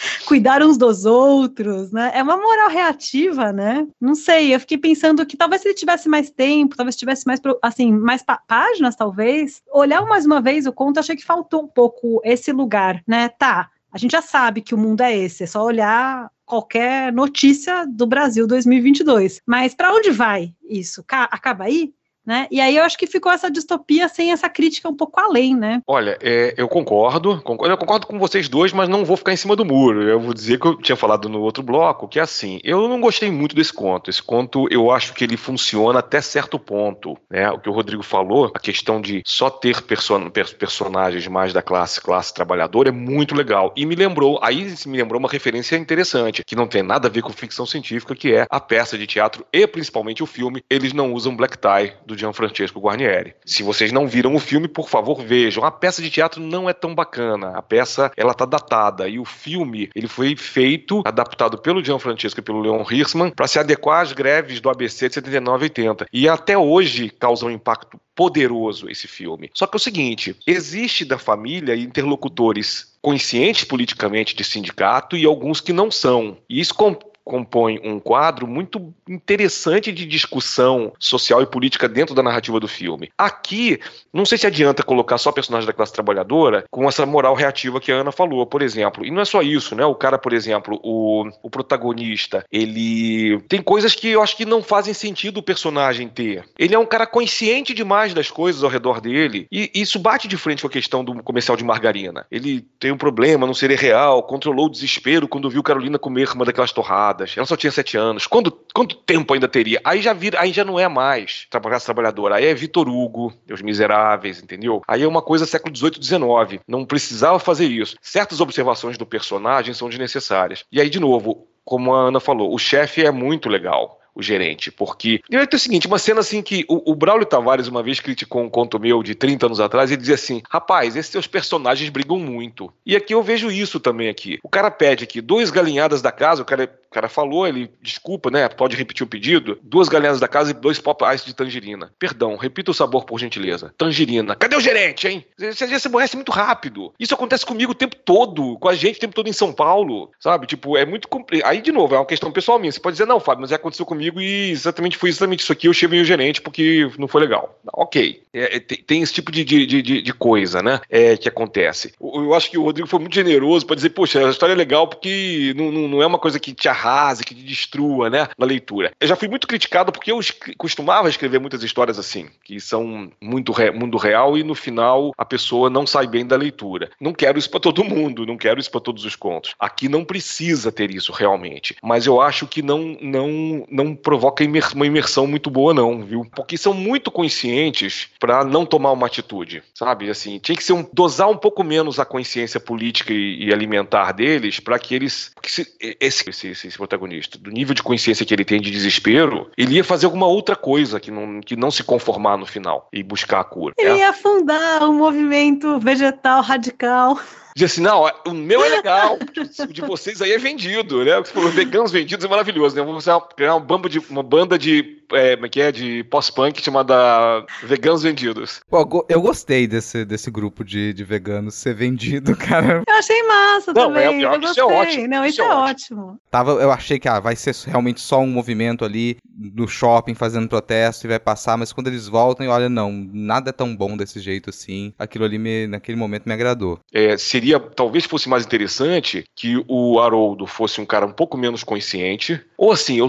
Speaker 3: <laughs> cuidar uns dos outros, né? É uma moral reativa, né? Não sei, eu fiquei pensando que talvez se ele tivesse mais tempo, talvez tivesse mais, assim, mais páginas, talvez, olhar mais uma vez o conto, achei que faltou um pouco esse lugar, né? Tá, a gente já sabe que o mundo é esse, é só olhar qualquer notícia do Brasil 2022. Mas para onde vai isso? Acaba aí? Né? E aí eu acho que ficou essa distopia sem essa crítica um pouco além, né?
Speaker 4: Olha, é, eu concordo, concordo, eu concordo com vocês dois, mas não vou ficar em cima do muro. Eu vou dizer que eu tinha falado no outro bloco, que é assim, eu não gostei muito desse conto. Esse conto, eu acho que ele funciona até certo ponto, né? O que o Rodrigo falou, a questão de só ter person personagens mais da classe, classe trabalhadora é muito legal. E me lembrou, aí me lembrou uma referência interessante, que não tem nada a ver com ficção científica, que é a peça de teatro e principalmente o filme, eles não usam black tie do Gianfrancesco Guarnieri. Se vocês não viram o filme, por favor, vejam. A peça de teatro não é tão bacana. A peça, ela tá datada e o filme, ele foi feito, adaptado pelo Gianfrancesco e pelo Leon Hirschman para se adequar às greves do ABC de 79 e 80. E até hoje causa um impacto poderoso esse filme. Só que é o seguinte, existe da família interlocutores conscientes politicamente de sindicato e alguns que não são. E isso compõe um quadro muito interessante de discussão social e política dentro da narrativa do filme. Aqui, não sei se adianta colocar só personagem da classe trabalhadora com essa moral reativa que a Ana falou, por exemplo. E não é só isso, né? O cara, por exemplo, o, o protagonista, ele tem coisas que eu acho que não fazem sentido o personagem ter. Ele é um cara consciente demais das coisas ao redor dele e isso bate de frente com a questão do comercial de margarina. Ele tem um problema, não seria real, controlou o desespero quando viu Carolina comer uma daquelas torradas ela só tinha sete anos. Quando, quanto tempo ainda teria? Aí já vira, aí já não é mais classe trabalhadora. Aí é Vitor Hugo, Os Miseráveis, entendeu? Aí é uma coisa século XVIII, XIX. Não precisava fazer isso. Certas observações do personagem são desnecessárias. E aí, de novo, como a Ana falou, o chefe é muito legal o gerente, porque. E é o seguinte: uma cena assim que o, o Braulio Tavares uma vez criticou um conto meu de 30 anos atrás, ele dizia assim: rapaz, esses seus personagens brigam muito. E aqui eu vejo isso também aqui. O cara pede aqui duas galinhadas da casa, o cara o cara falou, ele, desculpa, né? Pode repetir o pedido? Duas galinhas da casa e dois pop ice de tangerina. Perdão, repita o sabor, por gentileza. Tangerina. Cadê o gerente, hein? Você já se aborrece muito rápido. Isso acontece comigo o tempo todo, com a gente o tempo todo em São Paulo, sabe? Tipo, é muito. Aí, de novo, é uma questão pessoal minha. Você pode dizer, não, Fábio, mas já aconteceu comigo e exatamente foi exatamente isso aqui. Eu chamei o gerente porque não foi legal. Ok. É, é, tem, tem, esse tipo de, de, de, de coisa, né? É, que acontece. Eu, eu, acho que o Rodrigo foi muito generoso para dizer, poxa, a história é legal porque não, não, não é uma coisa que te arrase, que te destrua, né, na leitura. Eu já fui muito criticado porque eu costumava escrever muitas histórias assim, que são muito re mundo real e no final a pessoa não sai bem da leitura. Não quero isso para todo mundo, não quero isso para todos os contos. Aqui não precisa ter isso realmente, mas eu acho que não não não provoca uma imersão muito boa não, viu? Porque são muito conscientes para não tomar uma atitude, sabe? Assim, tinha que ser um dosar um pouco menos a consciência política e, e alimentar deles para que eles se, esse, esse, esse protagonista do nível de consciência que ele tem de desespero, ele ia fazer alguma outra coisa que não, que não se conformar no final e buscar a cura.
Speaker 3: Ele é? ia fundar um movimento vegetal radical.
Speaker 4: Diz assim, não, o meu é legal, o de vocês aí é vendido, né? Os veganos vendidos é maravilhoso, né? Vamos criar uma banda de, uma banda de é, é, que é de pós-punk chamada Veganos Vendidos.
Speaker 2: Pô, eu gostei desse, desse grupo de, de veganos ser vendido, <laughs> cara.
Speaker 3: Eu achei massa não, também. É, eu isso é ótimo. Não, isso, isso é, é ótimo.
Speaker 2: ótimo. Tava, eu achei que ah, vai ser realmente só um movimento ali no shopping fazendo protesto e vai passar, mas quando eles voltam e olha, não, nada é tão bom desse jeito assim. Aquilo ali me, naquele momento me agradou.
Speaker 4: É, seria, talvez fosse mais interessante que o Haroldo fosse um cara um pouco menos consciente. Ou assim, eu,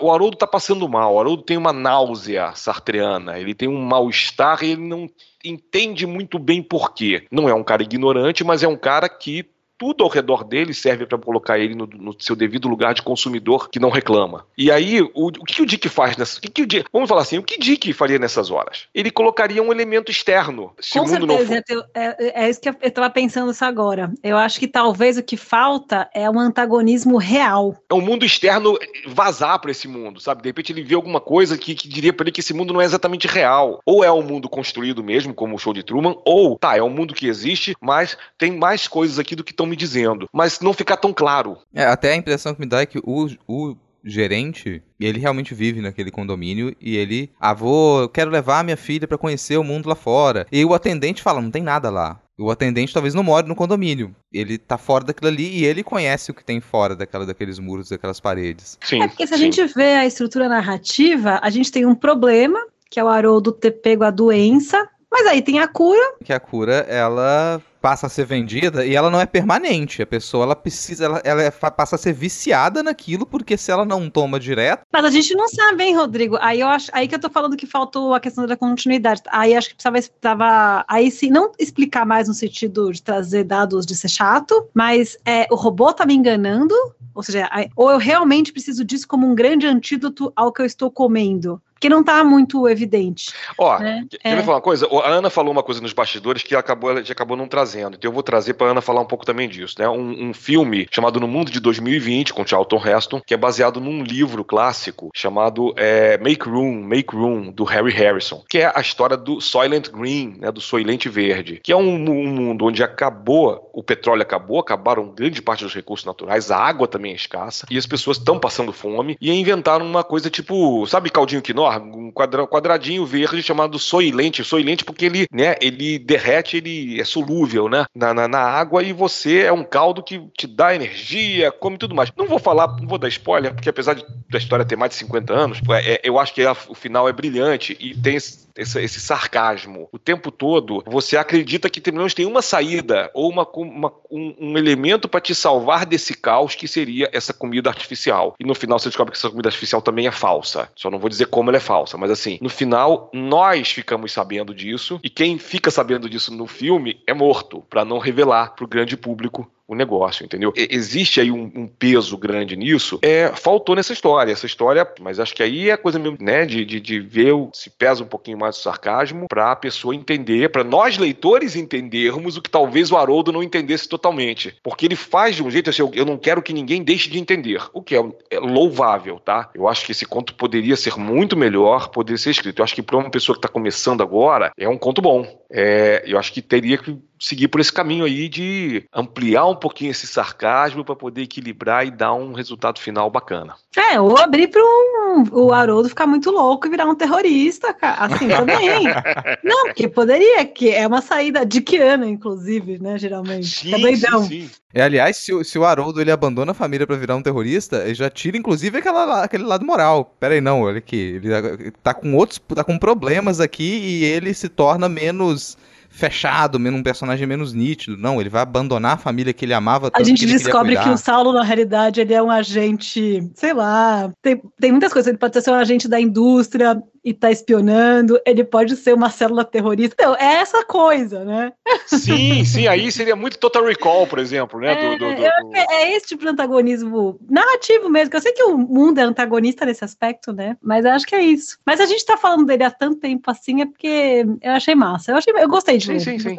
Speaker 4: o Haroldo tá passando mal. O Haroldo tem uma náusea sartreana, ele tem um mal-estar e ele não entende muito bem por quê. Não é um cara ignorante, mas é um cara que tudo ao redor dele serve para colocar ele no, no, seu devido lugar de consumidor que não reclama. E aí, o, o que o Dick faz nessa. O que, o Dick, vamos falar assim, o que Dick faria nessas horas? Ele colocaria um elemento externo.
Speaker 3: Se Com certeza, for... é, é, isso que eu estava pensando isso agora. Eu acho que talvez o que falta é um antagonismo real.
Speaker 4: É um mundo externo vazar para esse mundo, sabe? De repente ele vê alguma coisa que, que diria para ele que esse mundo não é exatamente real. Ou é um mundo construído mesmo, como o show de Truman, ou, tá, é um mundo que existe, mas tem mais coisas aqui do que estão estão me dizendo, mas não ficar tão claro.
Speaker 2: É, até a impressão que me dá é que o, o gerente, ele realmente vive naquele condomínio e ele, ah, vou, quero levar minha filha para conhecer o mundo lá fora. E o atendente fala, não tem nada lá. O atendente talvez não more no condomínio. Ele tá fora daquilo ali e ele conhece o que tem fora daquela, daqueles muros, daquelas paredes.
Speaker 3: Sim, é porque se sim. a gente vê a estrutura narrativa, a gente tem um problema, que é o Haroldo ter pego a doença, mas aí tem a cura.
Speaker 2: Que a cura, ela passa a ser vendida e ela não é permanente. A pessoa, ela precisa, ela, ela é, passa a ser viciada naquilo, porque se ela não toma direto...
Speaker 3: Mas a gente não sabe, hein, Rodrigo? Aí eu acho, aí que eu tô falando que faltou a questão da continuidade. Aí acho que precisava, precisava aí sim, não explicar mais no sentido de trazer dados de ser chato, mas é, o robô tá me enganando, ou seja, ou eu realmente preciso disso como um grande antídoto ao que eu estou comendo. Porque não tá muito evidente.
Speaker 4: Ó,
Speaker 3: né?
Speaker 4: quer é. falar uma coisa? A Ana falou uma coisa nos bastidores que acabou, ela acabou não trazendo. Então eu vou trazer pra Ana falar um pouco também disso, né? Um, um filme chamado No Mundo de 2020, com Charlton Heston, que é baseado num livro clássico chamado é, Make Room, Make Room, do Harry Harrison, que é a história do Soylent Green, né? Do Soylent Verde, que é um, um mundo onde acabou, o petróleo acabou, acabaram grande parte dos recursos naturais, a água também é escassa, e as pessoas estão passando fome, e inventaram uma coisa tipo, sabe caldinho quinor? Um quadradinho verde chamado soilente, soilente porque ele, né, ele derrete, ele é solúvel, né, na, na, na, água e você é um caldo que te dá energia, come tudo mais. Não vou falar, não vou dar spoiler, porque apesar de, da história ter mais de 50 anos, é, é, eu acho que é, o final é brilhante e tem esse, esse, sarcasmo. O tempo todo, você acredita que pelo menos tem uma saída ou uma, uma um, um, elemento para te salvar desse caos que seria essa comida artificial. E no final você descobre que essa comida artificial também é falsa. Só não vou dizer como ela é falsa, mas assim, no final nós ficamos sabendo disso e quem fica sabendo disso no filme é morto, para não revelar para o grande público o negócio, entendeu? Existe aí um, um, peso grande nisso. É, faltou nessa história, essa história, mas acho que aí é coisa mesmo, né, de, de, de ver se pesa um pouquinho mais o sarcasmo para a pessoa entender, para nós leitores entendermos o que talvez o Haroldo não entendesse totalmente. Porque ele faz de um jeito assim, eu, eu não quero que ninguém deixe de entender, o que é, é, louvável, tá? Eu acho que esse conto poderia ser muito melhor, poderia ser escrito. Eu acho que para uma pessoa que está começando agora, é um conto bom. É, eu acho que teria que seguir por esse caminho aí de ampliar um pouquinho esse sarcasmo para poder equilibrar e dar um resultado final bacana.
Speaker 3: É, ou abrir para um, o Haroldo ficar muito louco e virar um terrorista, cara. Assim também. <laughs> Não, porque poderia, que é uma saída de que ano, inclusive, né? Geralmente. Sim, é doidão. Sim, sim.
Speaker 2: É, aliás, se, o, se o Haroldo ele abandona a família para virar um terrorista, ele já tira, inclusive, aquela, aquele lado moral. Pera aí, não, olha aqui. Ele tá com outros. tá com problemas aqui e ele se torna menos fechado, um personagem menos nítido. Não, ele vai abandonar a família que ele amava.
Speaker 3: A gente que descobre que o Saulo, na realidade, ele é um agente, sei lá, tem, tem muitas coisas. Ele pode ser um agente da indústria, e tá espionando, ele pode ser uma célula terrorista. Então, é essa coisa, né?
Speaker 4: Sim, sim, aí seria muito Total Recall, por exemplo, né?
Speaker 3: É, do, do, do... é esse tipo de antagonismo narrativo mesmo, que eu sei que o mundo é antagonista nesse aspecto, né? Mas eu acho que é isso. Mas a gente tá falando dele há tanto tempo assim, é porque eu achei massa. Eu, achei, eu gostei de sim, ler. Sim, sim.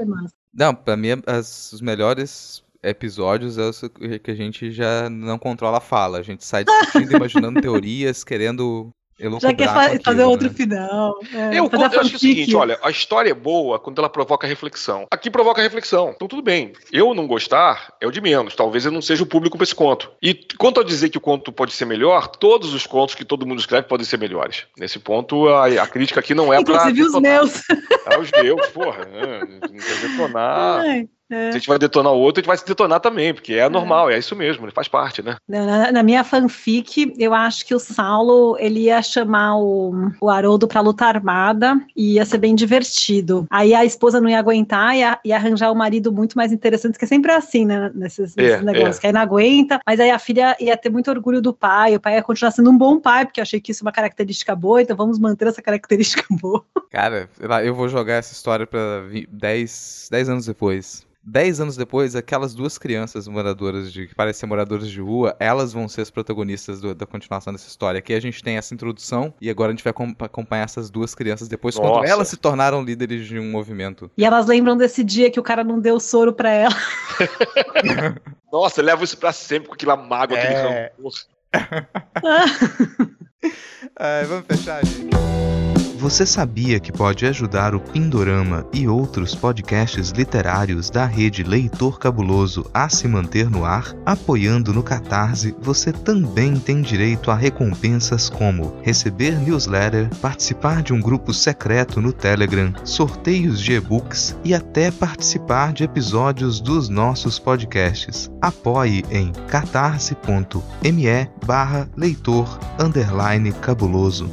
Speaker 2: Não, pra mim, as, os melhores episódios é os que a gente já não controla a fala. A gente sai discutindo, <laughs> imaginando teorias, querendo
Speaker 3: já quer aquilo, fazer né? outro final.
Speaker 4: É, eu, eu acho o seguinte, olha, a história é boa quando ela provoca reflexão. Aqui provoca reflexão. Então tudo bem. Eu não gostar é o de menos. Talvez eu não seja o público para esse conto. E quanto a dizer que o conto pode ser melhor, todos os contos que todo mundo escreve podem ser melhores. Nesse ponto, a, a crítica aqui não é para.
Speaker 3: Inclusive os meus.
Speaker 4: É os meus, porra. Né? Não quer detonar. Ai. É. Se a gente vai detonar o outro, a gente vai se detonar também, porque é, é. normal, é. isso mesmo, ele faz parte, né?
Speaker 3: Na, na, minha fanfic, eu acho que o Saulo, ele ia chamar o, o Haroldo pra luta armada e ia ser bem divertido. Aí a esposa não ia aguentar e ia, ia arranjar o marido muito mais interessante, que é sempre assim, né, nesses, nesses é, negócios, é. que aí não aguenta, mas aí a filha ia ter muito orgulho do pai, o pai ia continuar sendo um bom pai, porque eu achei que isso é uma característica boa, então vamos manter essa característica boa.
Speaker 2: Cara, eu vou jogar essa história pra 10 anos depois. Dez anos depois, aquelas duas crianças moradoras de que parecem ser moradoras de rua, elas vão ser as protagonistas do, da continuação dessa história. Aqui a gente tem essa introdução e agora a gente vai acompanhar essas duas crianças depois, Nossa. quando elas se tornaram líderes de um movimento.
Speaker 3: E elas lembram desse dia que o cara não deu soro para ela. <laughs>
Speaker 4: Nossa, leva isso pra sempre com aquela mágoa, é... aquele rancor. <laughs> <laughs>
Speaker 2: vamos fechar, gente.
Speaker 7: Você sabia que pode ajudar o Pindorama e outros podcasts literários da rede Leitor Cabuloso a se manter no ar? Apoiando no Catarse, você também tem direito a recompensas como receber newsletter, participar de um grupo secreto no Telegram, sorteios de e-books e até participar de episódios dos nossos podcasts. Apoie em catarse.me leitor cabuloso.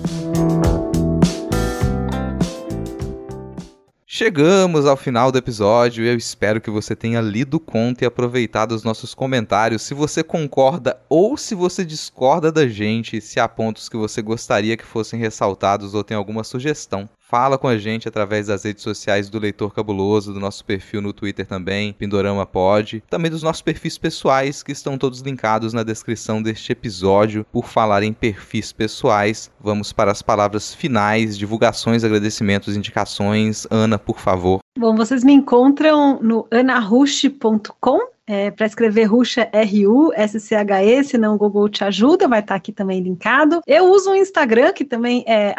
Speaker 2: Chegamos ao final do episódio e eu espero que você tenha lido o conto e aproveitado os nossos comentários. Se você concorda ou se você discorda da gente, se há pontos que você gostaria que fossem ressaltados ou tem alguma sugestão, fala com a gente através das redes sociais do Leitor Cabuloso, do nosso perfil no Twitter também, Pindorama Pod, também dos nossos perfis pessoais que estão todos linkados na descrição deste episódio. Por falar em perfis pessoais, vamos para as palavras finais, divulgações, agradecimentos, indicações. Ana, por favor.
Speaker 3: Bom, vocês me encontram no anarush.com é, para escrever é R-U-S-C-H-E, senão o Google te ajuda, vai estar tá aqui também linkado. Eu uso o Instagram, que também é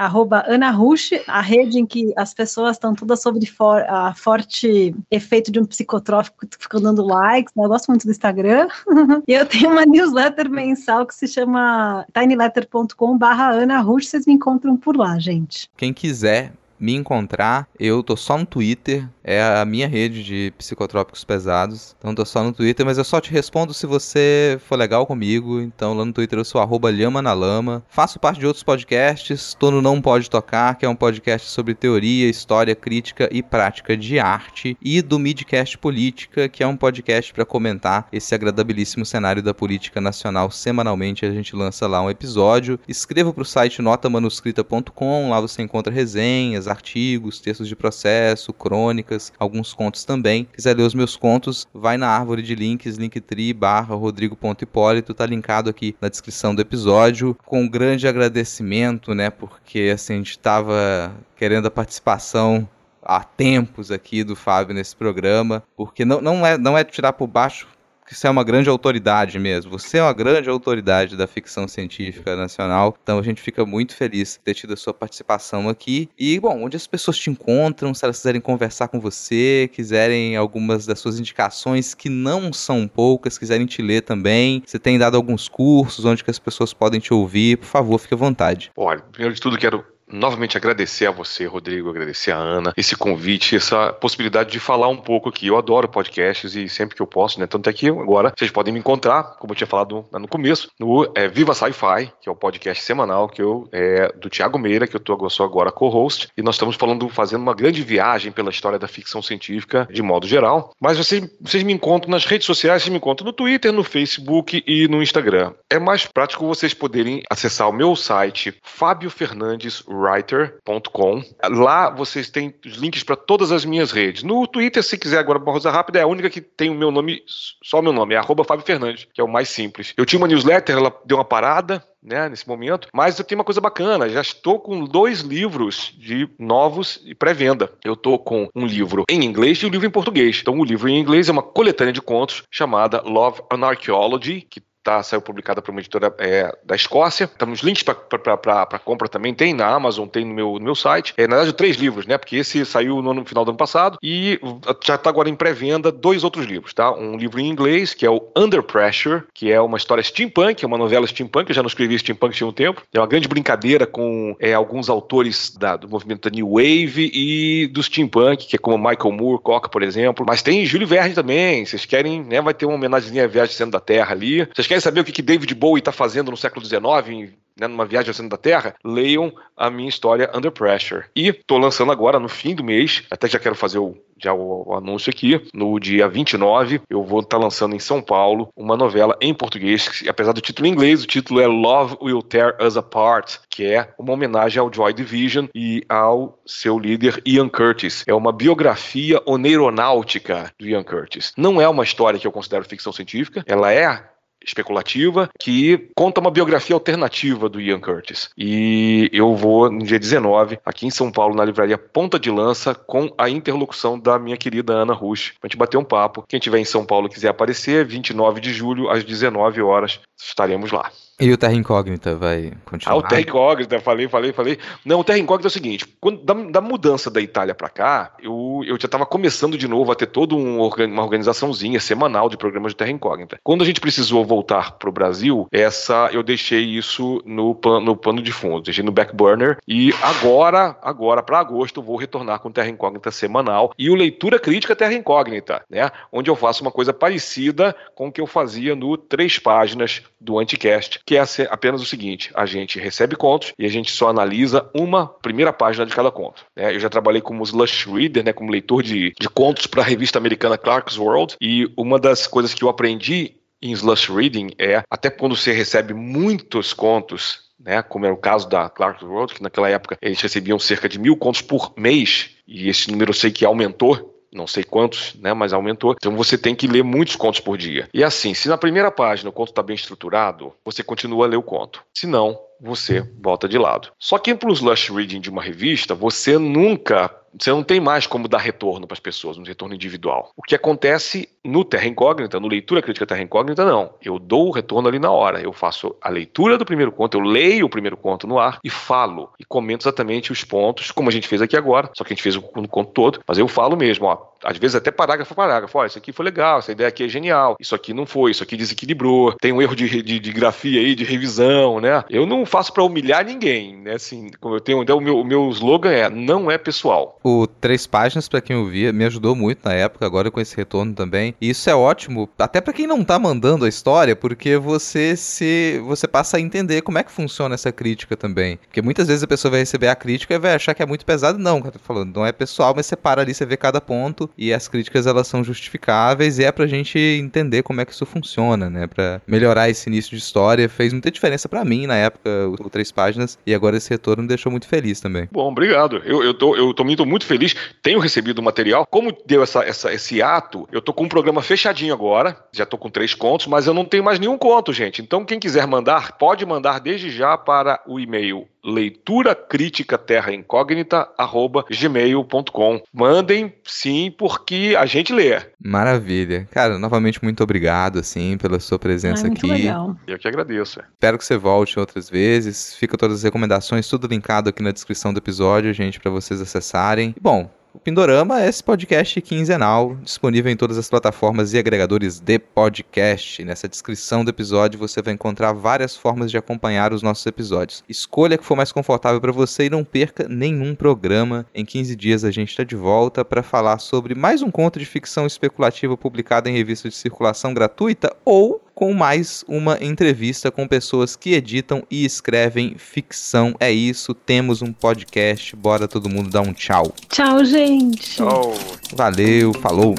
Speaker 3: anarush, a rede em que as pessoas estão todas sobre for, a forte efeito de um psicotrófico ficam dando likes, né? eu gosto muito do Instagram. <laughs> e eu tenho uma newsletter mensal que se chama tinyletter.com barra anarush, vocês me encontram por lá, gente.
Speaker 2: Quem quiser me encontrar, eu tô só no Twitter, é a minha rede de psicotrópicos pesados. Então tô só no Twitter, mas eu só te respondo se você for legal comigo. Então lá no Twitter eu sou arroba Lhama na Lama. Faço parte de outros podcasts, tô no Não Pode Tocar, que é um podcast sobre teoria, história, crítica e prática de arte. E do Midcast Política, que é um podcast para comentar esse agradabilíssimo cenário da política nacional. Semanalmente a gente lança lá um episódio. Escreva pro site notamanuscrita.com, lá você encontra resenhas, artigos, textos de processo, crônicas, alguns contos também. Quiser ler os meus contos, vai na árvore de links, linktree barra rodrigo.hipólito, tá linkado aqui na descrição do episódio, com um grande agradecimento, né, porque assim, a gente tava querendo a participação há tempos aqui do Fábio nesse programa, porque não, não, é, não é tirar por baixo que você é uma grande autoridade mesmo. Você é uma grande autoridade da ficção científica nacional. Então a gente fica muito feliz de ter tido a sua participação aqui. E, bom, onde as pessoas te encontram, se elas quiserem conversar com você, quiserem algumas das suas indicações, que não são poucas, quiserem te ler também. Você tem dado alguns cursos onde que as pessoas podem te ouvir. Por favor, fique à vontade.
Speaker 4: Olha, primeiro de tudo, quero novamente agradecer a você, Rodrigo, agradecer a Ana, esse convite, essa possibilidade de falar um pouco aqui. Eu adoro podcasts e sempre que eu posso, né? Tanto é que agora vocês podem me encontrar, como eu tinha falado no começo, no é, Viva Sci-Fi, que é o podcast semanal que eu é, do Thiago Meira, que eu, tô, sou agora co-host, e nós estamos falando, fazendo uma grande viagem pela história da ficção científica de modo geral. Mas vocês, vocês me encontram nas redes sociais, vocês me encontram no Twitter, no Facebook e no Instagram. É mais prático vocês poderem acessar o meu site, Fábio Fernandes writer.com. Lá vocês têm os links para todas as minhas redes. No Twitter, se quiser agora uma coisa rápida, é a única que tem o meu nome, só o meu nome, é arroba Fábio Fernandes, que é o mais simples. Eu tinha uma newsletter, ela deu uma parada, né, nesse momento, mas eu tenho uma coisa bacana, já estou com dois livros de novos e pré-venda. Eu estou com um livro em inglês e um livro em português. Então, o livro em inglês é uma coletânea de contos chamada Love and Archaeology, que tá, saiu publicada por uma editora é, da Escócia. Temos links para compra também, tem na Amazon, tem no meu, no meu site. É, na verdade, três livros, né? Porque esse saiu no, no final do ano passado e já está agora em pré-venda dois outros livros, tá? Um livro em inglês, que é o Under Pressure, que é uma história steampunk, é uma novela steampunk, eu já não escrevi steampunk tinha um tempo. É uma grande brincadeira com é, alguns autores da, do movimento da New Wave e do steampunk, que é como Michael Moorcock, por exemplo. Mas tem Júlio Verne também, vocês querem, né? Vai ter uma homenagem à Viagem Sendo da Terra ali. Vocês querem saber o que, que David Bowie está fazendo no século XIX, né, numa viagem ao centro da Terra, leiam a minha história Under Pressure. E estou lançando agora, no fim do mês, até já quero fazer o, já o, o anúncio aqui, no dia 29, eu vou estar tá lançando em São Paulo uma novela em português, que, apesar do título em inglês, o título é Love Will Tear Us Apart, que é uma homenagem ao Joy Division e ao seu líder Ian Curtis. É uma biografia oneironáutica do Ian Curtis. Não é uma história que eu considero ficção científica, ela é especulativa que conta uma biografia alternativa do Ian Curtis. E eu vou no dia 19, aqui em São Paulo, na livraria Ponta de Lança, com a interlocução da minha querida Ana Rush, pra gente bater um papo. Quem tiver em São Paulo quiser aparecer, 29 de julho, às 19 horas, estaremos lá.
Speaker 2: E o Terra Incógnita vai continuar?
Speaker 4: Ah, o Terra Incógnita, falei, falei, falei. Não, o Terra Incógnita é o seguinte: quando, da, da mudança da Itália para cá, eu, eu já estava começando de novo a ter toda um, uma organizaçãozinha semanal de programas de Terra Incógnita. Quando a gente precisou voltar para o Brasil, essa eu deixei isso no, no pano de fundo, deixei no back burner. E agora, agora para agosto, eu vou retornar com Terra Incógnita semanal e o Leitura Crítica Terra Incógnita, né? Onde eu faço uma coisa parecida com o que eu fazia no Três Páginas do Anticast que é apenas o seguinte: a gente recebe contos e a gente só analisa uma primeira página de cada conto. Né? Eu já trabalhei como slush reader, né, como leitor de, de contos para a revista americana Clark's World, e uma das coisas que eu aprendi em slush reading é até quando você recebe muitos contos né, como era o caso da Clark Road, que naquela época eles recebiam cerca de mil contos por mês, e esse número eu sei que aumentou não sei quantos, né, mas aumentou. Então você tem que ler muitos contos por dia. E assim, se na primeira página o conto está bem estruturado, você continua a ler o conto. Se não, você bota de lado. Só que para o slush reading de uma revista, você nunca você não tem mais como dar retorno para as pessoas, um retorno individual. O que acontece no Terra Incógnita, no Leitura Crítica Terra Incógnita, não. Eu dou o retorno ali na hora. Eu faço a leitura do primeiro conto, eu leio o primeiro conto no ar e falo. E comento exatamente os pontos, como a gente fez aqui agora, só que a gente fez o conto todo, mas eu falo mesmo, ó. Às vezes até parágrafo parágrafo. Ó, isso aqui foi legal, essa ideia aqui é genial, isso aqui não foi, isso aqui desequilibrou, tem um erro de, de, de grafia aí, de revisão, né? Eu não faço para humilhar ninguém, né? Assim, como eu tenho, então o meu, o meu slogan é: não é pessoal.
Speaker 2: O três páginas, para quem ouvia, me ajudou muito na época, agora com esse retorno também. E isso é ótimo, até para quem não tá mandando a história, porque você se você passa a entender como é que funciona essa crítica também. Porque muitas vezes a pessoa vai receber a crítica e vai achar que é muito pesado. Não, tô falando, não é pessoal, mas você para ali, você vê cada ponto e as críticas elas são justificáveis e é pra gente entender como é que isso funciona, né? Pra melhorar esse início de história. Fez muita diferença para mim na época, o, três páginas, e agora esse retorno me deixou muito feliz também.
Speaker 4: Bom, obrigado. Eu, eu, tô, eu tô muito, muito feliz tenho recebido o material. Como deu essa, essa, esse ato, eu tô com um programa fechadinho agora, já tô com três contos, mas eu não tenho mais nenhum conto, gente. Então, quem quiser mandar, pode mandar desde já para o e-mail leitura crítica terra incógnita arroba gmail.com mandem sim porque a gente lê.
Speaker 2: Maravilha. Cara novamente muito obrigado assim pela sua presença
Speaker 3: Ai,
Speaker 2: aqui.
Speaker 3: legal.
Speaker 4: eu que agradeço
Speaker 2: espero que você volte outras vezes. Fica todas as recomendações tudo linkado aqui na descrição do episódio gente para vocês acessarem. Bom o Pindorama é esse podcast quinzenal, disponível em todas as plataformas e agregadores de podcast. Nessa descrição do episódio você vai encontrar várias formas de acompanhar os nossos episódios. Escolha que for mais confortável para você e não perca nenhum programa. Em 15 dias a gente está de volta para falar sobre mais um conto de ficção especulativa publicado em revista de circulação gratuita ou com mais uma entrevista com pessoas que editam e escrevem ficção. É isso, temos um podcast. Bora todo mundo dar um tchau.
Speaker 3: Tchau, gente.
Speaker 4: oh.
Speaker 2: Valeu, falou.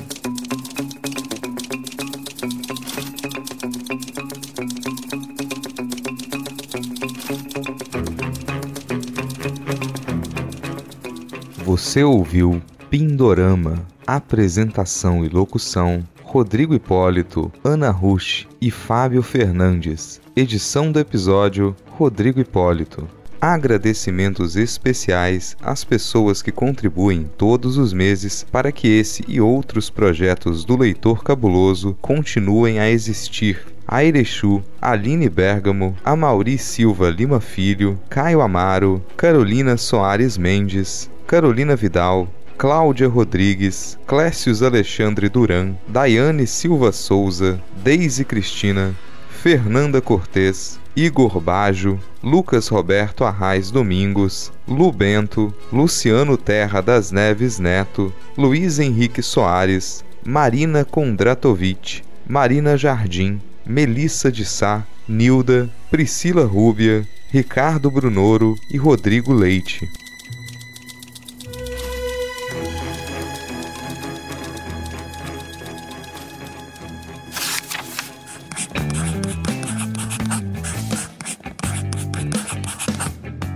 Speaker 2: Você ouviu Pindorama, apresentação e locução Rodrigo Hipólito, Ana Rush e Fábio Fernandes. Edição do episódio Rodrigo Hipólito. Agradecimentos especiais às pessoas que contribuem todos os meses para que esse e outros projetos do Leitor Cabuloso continuem a existir. A Erechu, Aline Bergamo, Amauri Silva Lima Filho, Caio Amaro, Carolina Soares Mendes, Carolina Vidal, Cláudia Rodrigues, Clécius Alexandre Duran, Daiane Silva Souza, Deise Cristina, Fernanda Cortês, Igor Bajo, Lucas Roberto Arraes Domingos, Lu Bento, Luciano Terra das Neves Neto, Luiz Henrique Soares, Marina Kondratovic, Marina Jardim, Melissa de Sá, Nilda, Priscila Rúbia, Ricardo Brunoro e Rodrigo Leite.